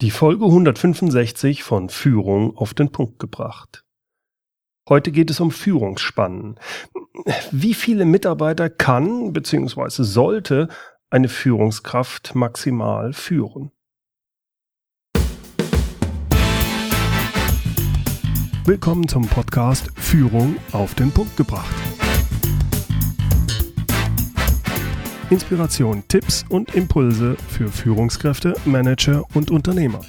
Die Folge 165 von Führung auf den Punkt gebracht. Heute geht es um Führungsspannen. Wie viele Mitarbeiter kann bzw. sollte eine Führungskraft maximal führen? Willkommen zum Podcast Führung auf den Punkt gebracht. Inspiration, Tipps und Impulse für Führungskräfte, Manager und Unternehmer.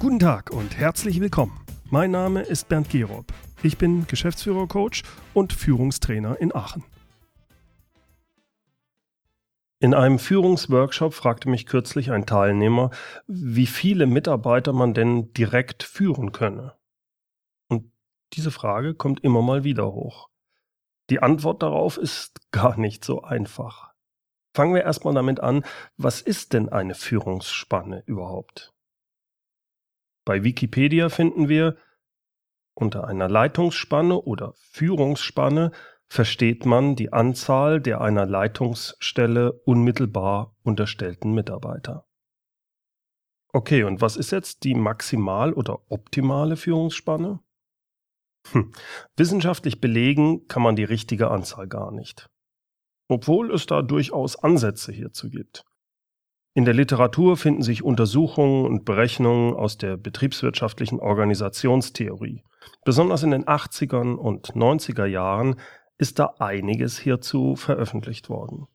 Guten Tag und herzlich willkommen. Mein Name ist Bernd Gerob. Ich bin Geschäftsführer-Coach und Führungstrainer in Aachen. In einem Führungsworkshop fragte mich kürzlich ein Teilnehmer, wie viele Mitarbeiter man denn direkt führen könne. Diese Frage kommt immer mal wieder hoch. Die Antwort darauf ist gar nicht so einfach. Fangen wir erstmal damit an, was ist denn eine Führungsspanne überhaupt? Bei Wikipedia finden wir, unter einer Leitungsspanne oder Führungsspanne versteht man die Anzahl der einer Leitungsstelle unmittelbar unterstellten Mitarbeiter. Okay, und was ist jetzt die maximal oder optimale Führungsspanne? Hm. Wissenschaftlich belegen kann man die richtige Anzahl gar nicht. Obwohl es da durchaus Ansätze hierzu gibt. In der Literatur finden sich Untersuchungen und Berechnungen aus der betriebswirtschaftlichen Organisationstheorie. Besonders in den 80ern und 90er Jahren ist da einiges hierzu veröffentlicht worden.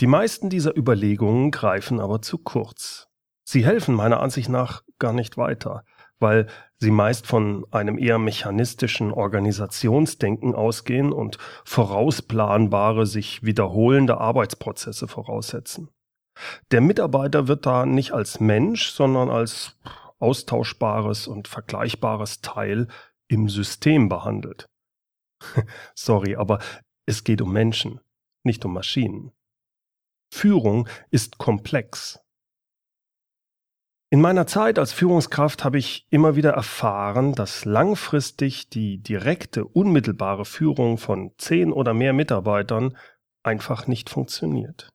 Die meisten dieser Überlegungen greifen aber zu kurz. Sie helfen meiner Ansicht nach gar nicht weiter weil sie meist von einem eher mechanistischen Organisationsdenken ausgehen und vorausplanbare, sich wiederholende Arbeitsprozesse voraussetzen. Der Mitarbeiter wird da nicht als Mensch, sondern als austauschbares und vergleichbares Teil im System behandelt. Sorry, aber es geht um Menschen, nicht um Maschinen. Führung ist komplex. In meiner Zeit als Führungskraft habe ich immer wieder erfahren, dass langfristig die direkte, unmittelbare Führung von zehn oder mehr Mitarbeitern einfach nicht funktioniert.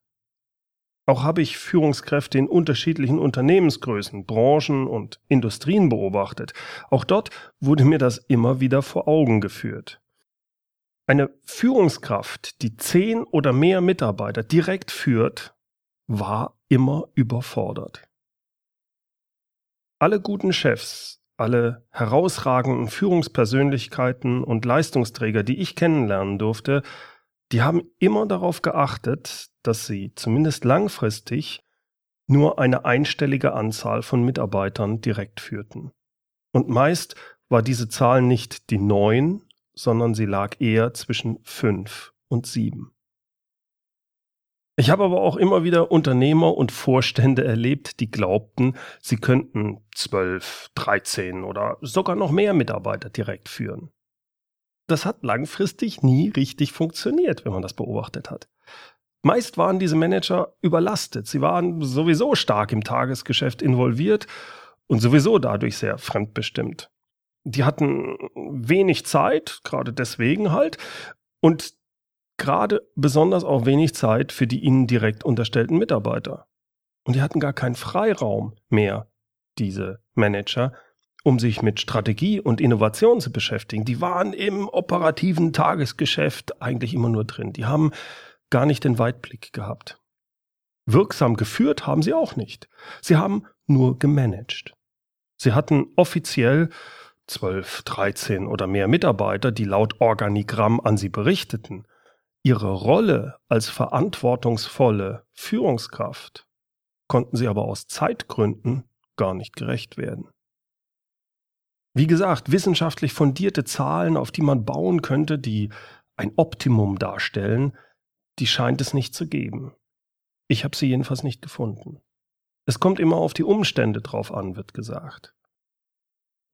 Auch habe ich Führungskräfte in unterschiedlichen Unternehmensgrößen, Branchen und Industrien beobachtet. Auch dort wurde mir das immer wieder vor Augen geführt. Eine Führungskraft, die zehn oder mehr Mitarbeiter direkt führt, war immer überfordert. Alle guten Chefs, alle herausragenden Führungspersönlichkeiten und Leistungsträger, die ich kennenlernen durfte, die haben immer darauf geachtet, dass sie zumindest langfristig nur eine einstellige Anzahl von Mitarbeitern direkt führten. Und meist war diese Zahl nicht die neun, sondern sie lag eher zwischen fünf und sieben. Ich habe aber auch immer wieder Unternehmer und Vorstände erlebt, die glaubten, sie könnten 12, 13 oder sogar noch mehr Mitarbeiter direkt führen. Das hat langfristig nie richtig funktioniert, wenn man das beobachtet hat. Meist waren diese Manager überlastet. Sie waren sowieso stark im Tagesgeschäft involviert und sowieso dadurch sehr fremdbestimmt. Die hatten wenig Zeit, gerade deswegen halt, und gerade besonders auch wenig Zeit für die ihnen direkt unterstellten Mitarbeiter. Und die hatten gar keinen Freiraum mehr, diese Manager, um sich mit Strategie und Innovation zu beschäftigen. Die waren im operativen Tagesgeschäft eigentlich immer nur drin. Die haben gar nicht den Weitblick gehabt. Wirksam geführt haben sie auch nicht. Sie haben nur gemanagt. Sie hatten offiziell 12, 13 oder mehr Mitarbeiter, die laut Organigramm an sie berichteten. Ihre Rolle als verantwortungsvolle Führungskraft konnten sie aber aus Zeitgründen gar nicht gerecht werden. Wie gesagt, wissenschaftlich fundierte Zahlen, auf die man bauen könnte, die ein Optimum darstellen, die scheint es nicht zu geben. Ich habe sie jedenfalls nicht gefunden. Es kommt immer auf die Umstände drauf an, wird gesagt.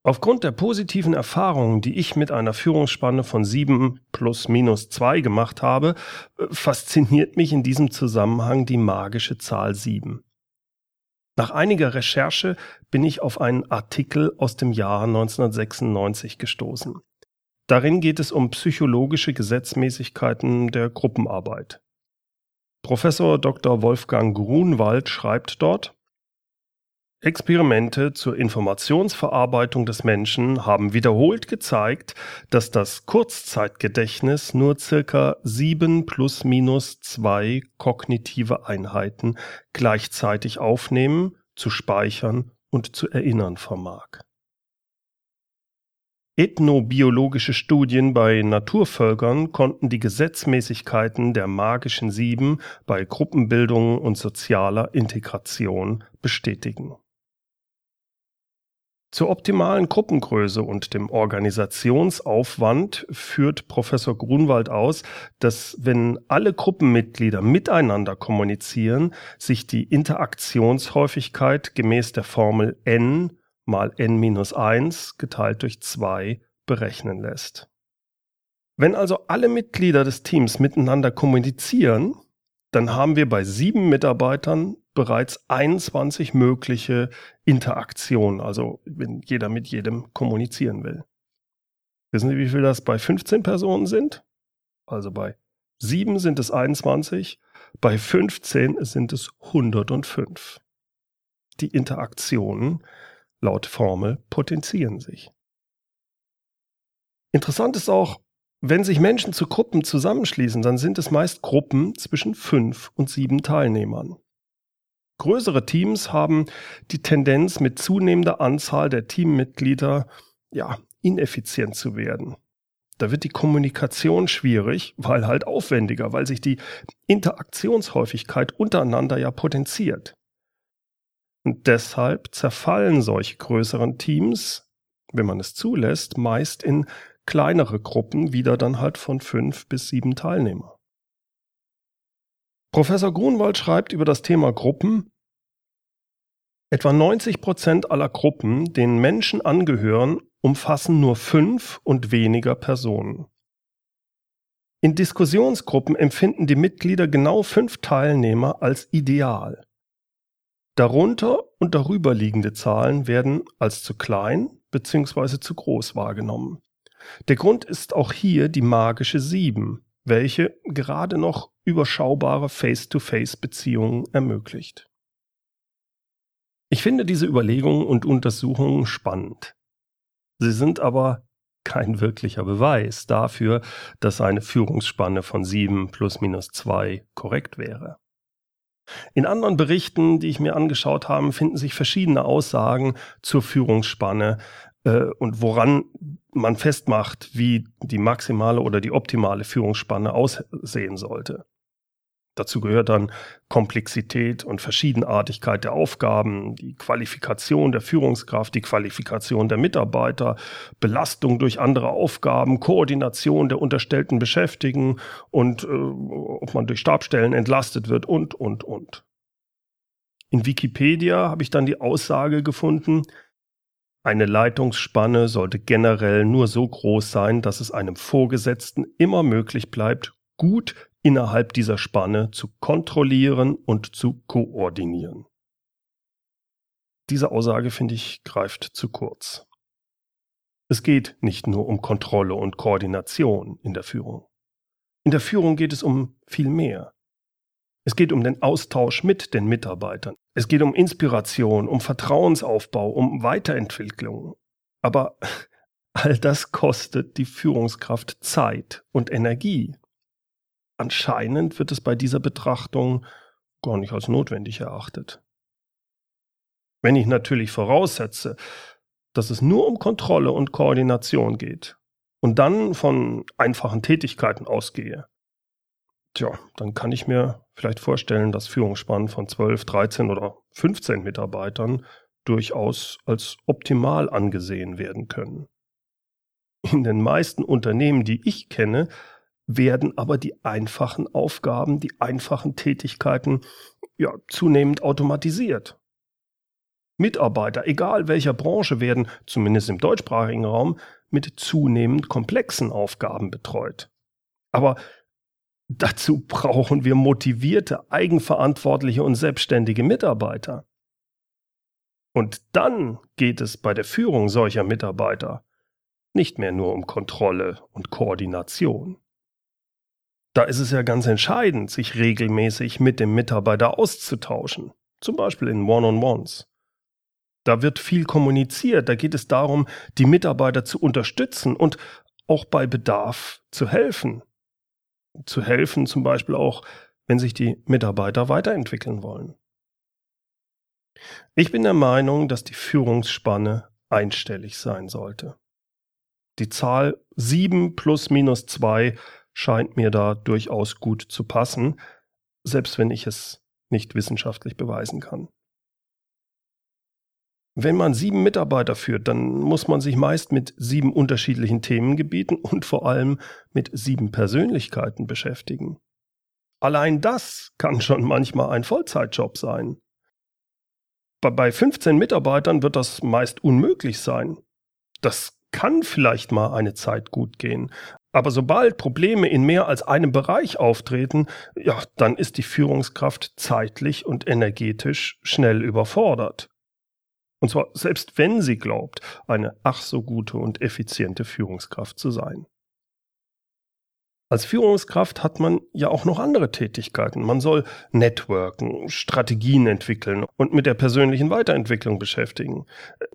Aufgrund der positiven Erfahrungen, die ich mit einer Führungsspanne von sieben plus minus zwei gemacht habe, äh, fasziniert mich in diesem Zusammenhang die magische Zahl sieben. Nach einiger Recherche bin ich auf einen Artikel aus dem Jahr 1996 gestoßen. Darin geht es um psychologische Gesetzmäßigkeiten der Gruppenarbeit. Professor Dr. Wolfgang Grunwald schreibt dort, Experimente zur Informationsverarbeitung des Menschen haben wiederholt gezeigt, dass das Kurzzeitgedächtnis nur circa sieben plus minus zwei kognitive Einheiten gleichzeitig aufnehmen, zu speichern und zu erinnern vermag. Ethnobiologische Studien bei Naturvölkern konnten die Gesetzmäßigkeiten der magischen Sieben bei Gruppenbildung und sozialer Integration bestätigen. Zur optimalen Gruppengröße und dem Organisationsaufwand führt Professor Grunwald aus, dass wenn alle Gruppenmitglieder miteinander kommunizieren, sich die Interaktionshäufigkeit gemäß der Formel n mal n-1 geteilt durch 2 berechnen lässt. Wenn also alle Mitglieder des Teams miteinander kommunizieren, dann haben wir bei sieben Mitarbeitern bereits 21 mögliche Interaktionen, also wenn jeder mit jedem kommunizieren will. Wissen Sie, wie viel das bei 15 Personen sind? Also bei 7 sind es 21, bei 15 sind es 105. Die Interaktionen laut Formel potenzieren sich. Interessant ist auch, wenn sich Menschen zu Gruppen zusammenschließen, dann sind es meist Gruppen zwischen fünf und sieben Teilnehmern. Größere Teams haben die Tendenz, mit zunehmender Anzahl der Teammitglieder ja, ineffizient zu werden. Da wird die Kommunikation schwierig, weil halt aufwendiger, weil sich die Interaktionshäufigkeit untereinander ja potenziert. Und deshalb zerfallen solche größeren Teams, wenn man es zulässt, meist in kleinere Gruppen, wieder dann halt von fünf bis sieben Teilnehmer. Professor Grunwald schreibt über das Thema Gruppen, etwa 90 Prozent aller Gruppen, denen Menschen angehören, umfassen nur fünf und weniger Personen. In Diskussionsgruppen empfinden die Mitglieder genau fünf Teilnehmer als ideal. Darunter und darüber liegende Zahlen werden als zu klein bzw. zu groß wahrgenommen. Der Grund ist auch hier die magische Sieben, welche gerade noch überschaubare Face-to-Face-Beziehungen ermöglicht. Ich finde diese Überlegungen und Untersuchungen spannend. Sie sind aber kein wirklicher Beweis dafür, dass eine Führungsspanne von sieben plus minus zwei korrekt wäre. In anderen Berichten, die ich mir angeschaut habe, finden sich verschiedene Aussagen zur Führungsspanne äh, und woran man festmacht, wie die maximale oder die optimale Führungsspanne aussehen sollte. Dazu gehört dann Komplexität und Verschiedenartigkeit der Aufgaben, die Qualifikation der Führungskraft, die Qualifikation der Mitarbeiter, Belastung durch andere Aufgaben, Koordination der unterstellten Beschäftigten und äh, ob man durch Stabstellen entlastet wird und, und, und. In Wikipedia habe ich dann die Aussage gefunden, eine Leitungsspanne sollte generell nur so groß sein, dass es einem Vorgesetzten immer möglich bleibt, gut innerhalb dieser Spanne zu kontrollieren und zu koordinieren. Diese Aussage, finde ich, greift zu kurz. Es geht nicht nur um Kontrolle und Koordination in der Führung. In der Führung geht es um viel mehr. Es geht um den Austausch mit den Mitarbeitern. Es geht um Inspiration, um Vertrauensaufbau, um Weiterentwicklung. Aber all das kostet die Führungskraft Zeit und Energie. Anscheinend wird es bei dieser Betrachtung gar nicht als notwendig erachtet. Wenn ich natürlich voraussetze, dass es nur um Kontrolle und Koordination geht und dann von einfachen Tätigkeiten ausgehe, tja, dann kann ich mir vielleicht vorstellen, dass Führungsspannen von 12, 13 oder 15 Mitarbeitern durchaus als optimal angesehen werden können. In den meisten Unternehmen, die ich kenne, werden aber die einfachen Aufgaben, die einfachen Tätigkeiten ja zunehmend automatisiert. Mitarbeiter, egal welcher Branche, werden, zumindest im deutschsprachigen Raum, mit zunehmend komplexen Aufgaben betreut. Aber dazu brauchen wir motivierte, eigenverantwortliche und selbstständige Mitarbeiter. Und dann geht es bei der Führung solcher Mitarbeiter nicht mehr nur um Kontrolle und Koordination. Da ist es ja ganz entscheidend, sich regelmäßig mit dem Mitarbeiter auszutauschen, zum Beispiel in One-on-Ones. Da wird viel kommuniziert, da geht es darum, die Mitarbeiter zu unterstützen und auch bei Bedarf zu helfen. Zu helfen zum Beispiel auch, wenn sich die Mitarbeiter weiterentwickeln wollen. Ich bin der Meinung, dass die Führungsspanne einstellig sein sollte. Die Zahl 7 plus minus 2 scheint mir da durchaus gut zu passen, selbst wenn ich es nicht wissenschaftlich beweisen kann. Wenn man sieben Mitarbeiter führt, dann muss man sich meist mit sieben unterschiedlichen Themengebieten und vor allem mit sieben Persönlichkeiten beschäftigen. Allein das kann schon manchmal ein Vollzeitjob sein. Bei 15 Mitarbeitern wird das meist unmöglich sein. Das kann vielleicht mal eine Zeit gut gehen. Aber sobald Probleme in mehr als einem Bereich auftreten, ja, dann ist die Führungskraft zeitlich und energetisch schnell überfordert. Und zwar selbst wenn sie glaubt, eine ach so gute und effiziente Führungskraft zu sein. Als Führungskraft hat man ja auch noch andere Tätigkeiten. Man soll networken, Strategien entwickeln und mit der persönlichen Weiterentwicklung beschäftigen.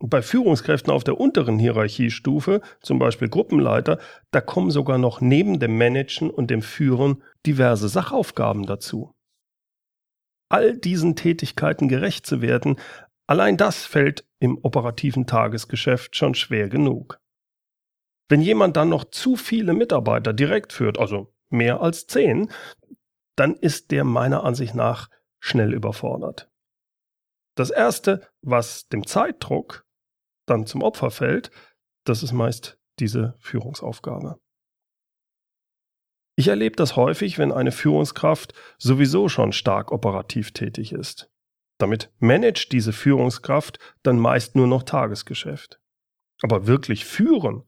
Bei Führungskräften auf der unteren Hierarchiestufe, zum Beispiel Gruppenleiter, da kommen sogar noch neben dem Managen und dem Führen diverse Sachaufgaben dazu. All diesen Tätigkeiten gerecht zu werden, Allein das fällt im operativen Tagesgeschäft schon schwer genug. Wenn jemand dann noch zu viele Mitarbeiter direkt führt, also mehr als zehn, dann ist der meiner Ansicht nach schnell überfordert. Das Erste, was dem Zeitdruck dann zum Opfer fällt, das ist meist diese Führungsaufgabe. Ich erlebe das häufig, wenn eine Führungskraft sowieso schon stark operativ tätig ist. Damit managt diese Führungskraft dann meist nur noch Tagesgeschäft. Aber wirklich führen,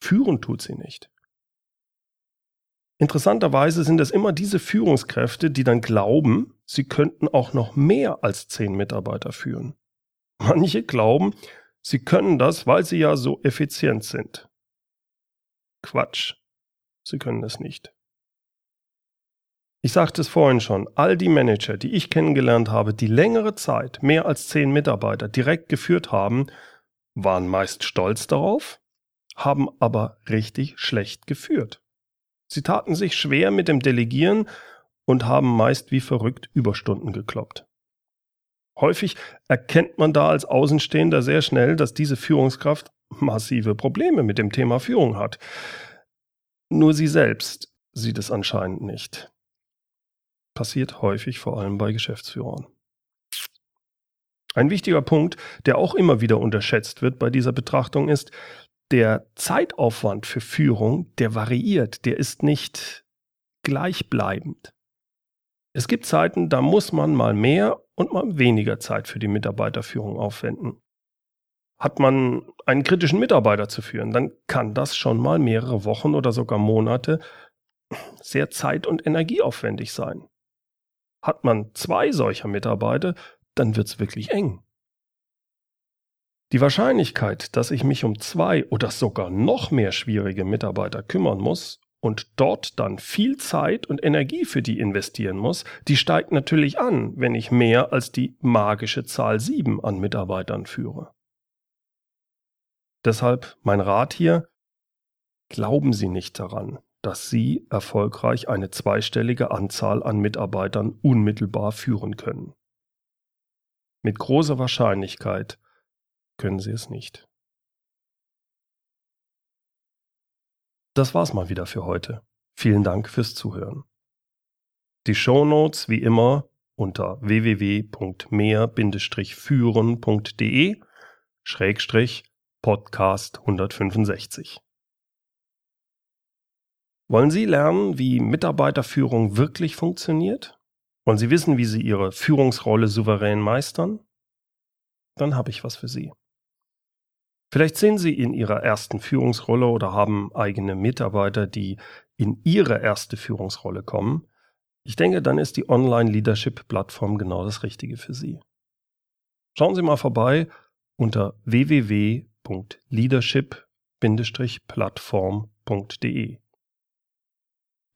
führen tut sie nicht. Interessanterweise sind es immer diese Führungskräfte, die dann glauben, sie könnten auch noch mehr als zehn Mitarbeiter führen. Manche glauben, sie können das, weil sie ja so effizient sind. Quatsch. Sie können es nicht. Ich sagte es vorhin schon, all die Manager, die ich kennengelernt habe, die längere Zeit mehr als zehn Mitarbeiter direkt geführt haben, waren meist stolz darauf, haben aber richtig schlecht geführt. Sie taten sich schwer mit dem Delegieren und haben meist wie verrückt Überstunden gekloppt. Häufig erkennt man da als Außenstehender sehr schnell, dass diese Führungskraft massive Probleme mit dem Thema Führung hat. Nur sie selbst sieht es anscheinend nicht passiert häufig vor allem bei Geschäftsführern. Ein wichtiger Punkt, der auch immer wieder unterschätzt wird bei dieser Betrachtung ist, der Zeitaufwand für Führung, der variiert, der ist nicht gleichbleibend. Es gibt Zeiten, da muss man mal mehr und mal weniger Zeit für die Mitarbeiterführung aufwenden. Hat man einen kritischen Mitarbeiter zu führen, dann kann das schon mal mehrere Wochen oder sogar Monate sehr zeit- und energieaufwendig sein. Hat man zwei solcher Mitarbeiter, dann wird's wirklich eng. Die Wahrscheinlichkeit, dass ich mich um zwei oder sogar noch mehr schwierige Mitarbeiter kümmern muss und dort dann viel Zeit und Energie für die investieren muss, die steigt natürlich an, wenn ich mehr als die magische Zahl sieben an Mitarbeitern führe. Deshalb mein Rat hier, glauben Sie nicht daran, dass Sie erfolgreich eine zweistellige Anzahl an Mitarbeitern unmittelbar führen können. Mit großer Wahrscheinlichkeit können Sie es nicht. Das war's mal wieder für heute. Vielen Dank fürs Zuhören. Die Shownotes wie immer unter www.mehr-führen.de Schrägstrich Podcast 165. Wollen Sie lernen, wie Mitarbeiterführung wirklich funktioniert? Wollen Sie wissen, wie Sie Ihre Führungsrolle souverän meistern? Dann habe ich was für Sie. Vielleicht sind Sie in Ihrer ersten Führungsrolle oder haben eigene Mitarbeiter, die in Ihre erste Führungsrolle kommen. Ich denke, dann ist die Online-Leadership-Plattform genau das Richtige für Sie. Schauen Sie mal vorbei unter www.leadership-plattform.de.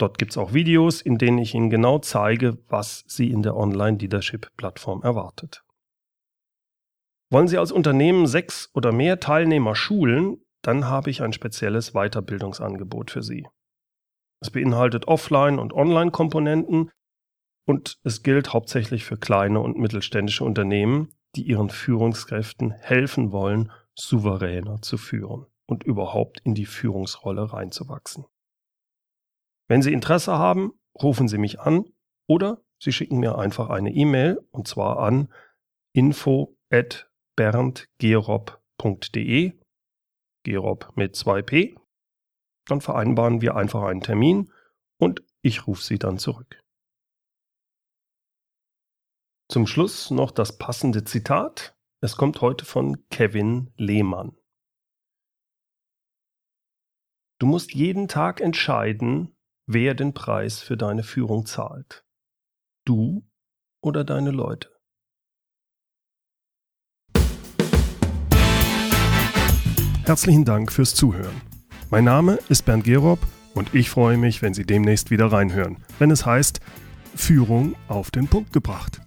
Dort gibt es auch Videos, in denen ich Ihnen genau zeige, was Sie in der Online-Leadership-Plattform erwartet. Wollen Sie als Unternehmen sechs oder mehr Teilnehmer schulen, dann habe ich ein spezielles Weiterbildungsangebot für Sie. Es beinhaltet Offline- und Online-Komponenten und es gilt hauptsächlich für kleine und mittelständische Unternehmen, die ihren Führungskräften helfen wollen, souveräner zu führen und überhaupt in die Führungsrolle reinzuwachsen. Wenn Sie Interesse haben, rufen Sie mich an oder Sie schicken mir einfach eine E-Mail und zwar an info@berndgerob.de Gerob mit 2p. Dann vereinbaren wir einfach einen Termin und ich rufe Sie dann zurück. Zum Schluss noch das passende Zitat. Es kommt heute von Kevin Lehmann. Du musst jeden Tag entscheiden, wer den Preis für deine Führung zahlt. Du oder deine Leute. Herzlichen Dank fürs Zuhören. Mein Name ist Bernd Gerob und ich freue mich, wenn Sie demnächst wieder reinhören, wenn es heißt Führung auf den Punkt gebracht.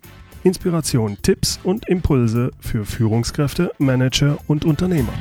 Inspiration, Tipps und Impulse für Führungskräfte, Manager und Unternehmer.